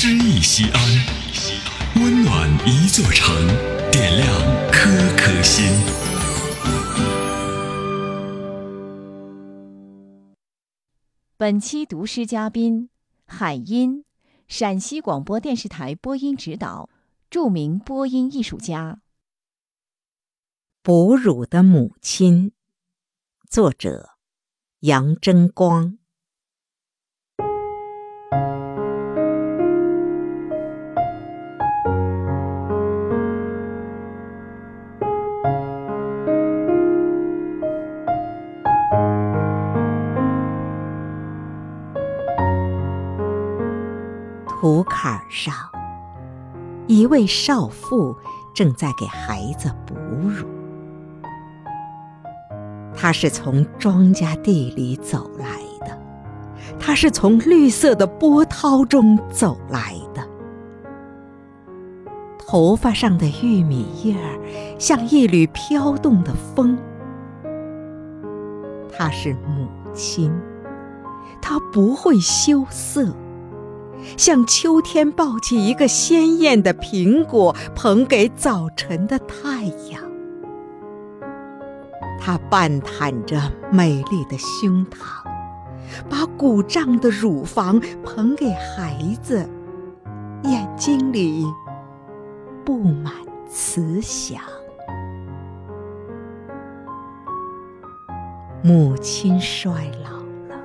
诗意西安，温暖一座城，点亮颗颗心。本期读诗嘉宾：海音，陕西广播电视台播音指导，著名播音艺术家。哺乳的母亲，作者杨争光。土坎上，一位少妇正在给孩子哺乳。她是从庄稼地里走来的，她是从绿色的波涛中走来的。头发上的玉米叶儿像一缕飘动的风。她是母亲，她不会羞涩。像秋天抱起一个鲜艳的苹果，捧给早晨的太阳。它半袒着美丽的胸膛，把鼓胀的乳房捧给孩子，眼睛里布满慈祥。母亲衰老了，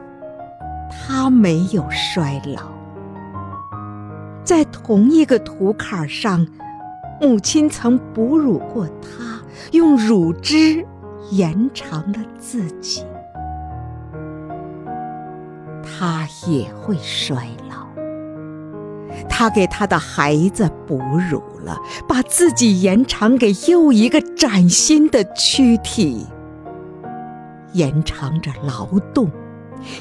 她没有衰老。在同一个土坎上，母亲曾哺乳过他，用乳汁延长了自己。他也会衰老。他给他的孩子哺乳了，把自己延长给又一个崭新的躯体，延长着劳动。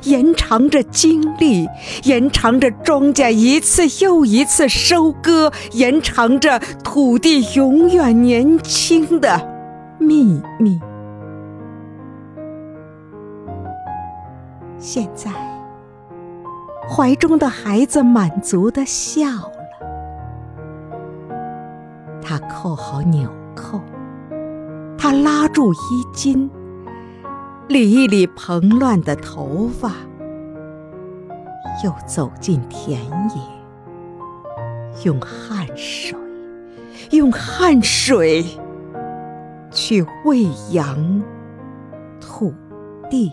延长着精力，延长着庄稼一次又一次收割，延长着土地永远年轻的秘密。现在，怀中的孩子满足的笑了，他扣好纽扣，他拉住衣襟。理一理蓬乱的头发，又走进田野，用汗水，用汗水去喂养土地。